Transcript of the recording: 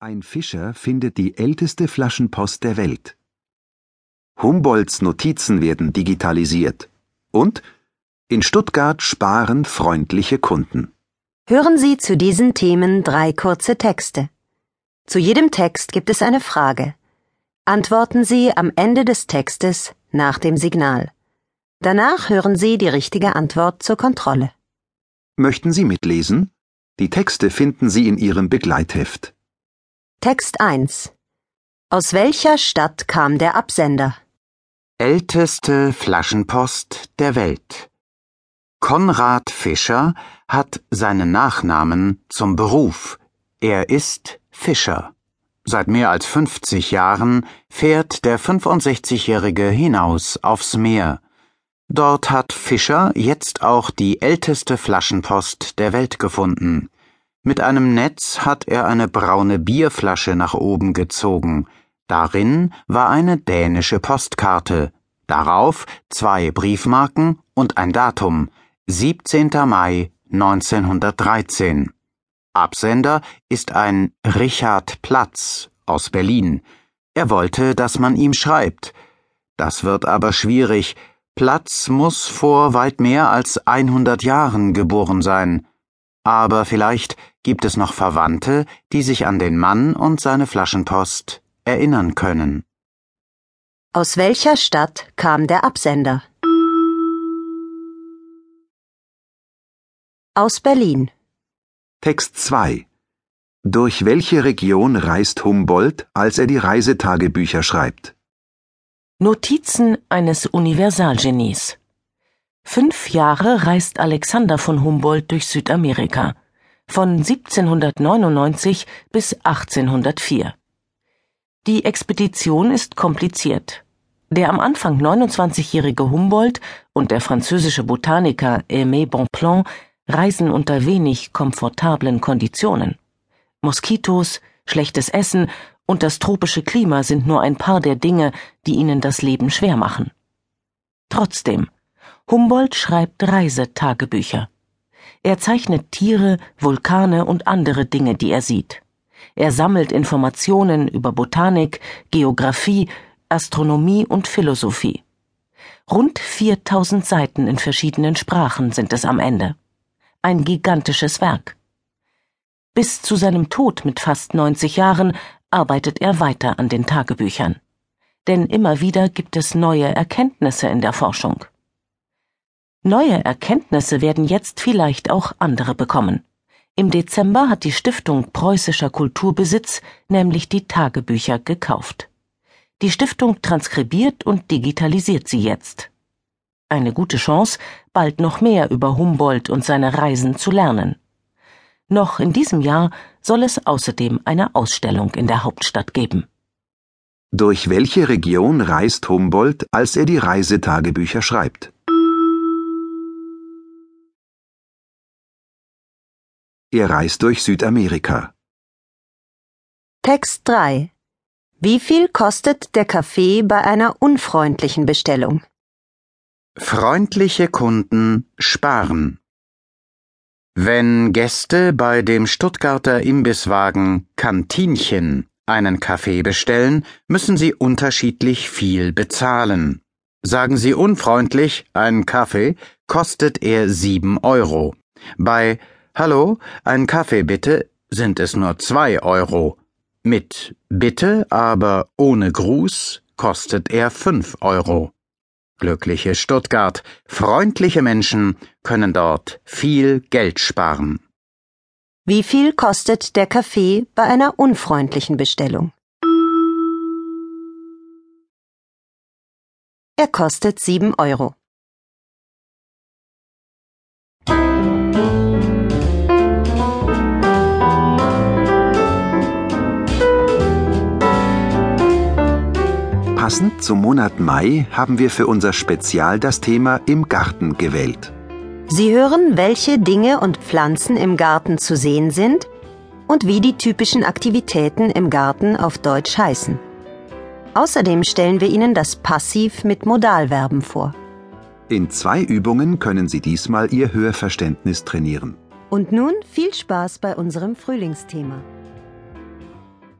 Ein Fischer findet die älteste Flaschenpost der Welt. Humboldts Notizen werden digitalisiert. Und in Stuttgart sparen freundliche Kunden. Hören Sie zu diesen Themen drei kurze Texte. Zu jedem Text gibt es eine Frage. Antworten Sie am Ende des Textes nach dem Signal. Danach hören Sie die richtige Antwort zur Kontrolle. Möchten Sie mitlesen? Die Texte finden Sie in Ihrem Begleitheft. Text 1 Aus welcher Stadt kam der Absender? Älteste Flaschenpost der Welt. Konrad Fischer hat seinen Nachnamen zum Beruf. Er ist Fischer. Seit mehr als 50 Jahren fährt der 65-Jährige hinaus aufs Meer. Dort hat Fischer jetzt auch die älteste Flaschenpost der Welt gefunden. Mit einem Netz hat er eine braune Bierflasche nach oben gezogen. Darin war eine dänische Postkarte. Darauf zwei Briefmarken und ein Datum. 17. Mai 1913. Absender ist ein Richard Platz aus Berlin. Er wollte, dass man ihm schreibt. Das wird aber schwierig. Platz muss vor weit mehr als 100 Jahren geboren sein. Aber vielleicht gibt es noch Verwandte, die sich an den Mann und seine Flaschenpost erinnern können. Aus welcher Stadt kam der Absender? Aus Berlin. Text 2 Durch welche Region reist Humboldt, als er die Reisetagebücher schreibt? Notizen eines Universalgenies Fünf Jahre reist Alexander von Humboldt durch Südamerika, von 1799 bis 1804. Die Expedition ist kompliziert. Der am Anfang 29-jährige Humboldt und der französische Botaniker Aimé Bonpland reisen unter wenig komfortablen Konditionen. Moskitos, schlechtes Essen und das tropische Klima sind nur ein paar der Dinge, die ihnen das Leben schwer machen. Trotzdem, Humboldt schreibt Reisetagebücher. Er zeichnet Tiere, Vulkane und andere Dinge, die er sieht. Er sammelt Informationen über Botanik, Geographie, Astronomie und Philosophie. Rund 4000 Seiten in verschiedenen Sprachen sind es am Ende. Ein gigantisches Werk. Bis zu seinem Tod mit fast 90 Jahren arbeitet er weiter an den Tagebüchern. Denn immer wieder gibt es neue Erkenntnisse in der Forschung. Neue Erkenntnisse werden jetzt vielleicht auch andere bekommen. Im Dezember hat die Stiftung Preußischer Kulturbesitz nämlich die Tagebücher gekauft. Die Stiftung transkribiert und digitalisiert sie jetzt. Eine gute Chance, bald noch mehr über Humboldt und seine Reisen zu lernen. Noch in diesem Jahr soll es außerdem eine Ausstellung in der Hauptstadt geben. Durch welche Region reist Humboldt, als er die Reisetagebücher schreibt? Er reist durch Südamerika. Text 3 Wie viel kostet der Kaffee bei einer unfreundlichen Bestellung? Freundliche Kunden sparen. Wenn Gäste bei dem Stuttgarter Imbisswagen Kantinchen einen Kaffee bestellen, müssen sie unterschiedlich viel bezahlen. Sagen Sie unfreundlich, ein Kaffee kostet er sieben Euro. Bei Hallo, ein Kaffee bitte sind es nur zwei Euro. Mit Bitte, aber ohne Gruß kostet er fünf Euro. Glückliche Stuttgart, freundliche Menschen können dort viel Geld sparen. Wie viel kostet der Kaffee bei einer unfreundlichen Bestellung? Er kostet sieben Euro. Passend zum Monat Mai haben wir für unser Spezial das Thema im Garten gewählt. Sie hören, welche Dinge und Pflanzen im Garten zu sehen sind und wie die typischen Aktivitäten im Garten auf Deutsch heißen. Außerdem stellen wir Ihnen das Passiv mit Modalverben vor. In zwei Übungen können Sie diesmal Ihr Hörverständnis trainieren. Und nun viel Spaß bei unserem Frühlingsthema.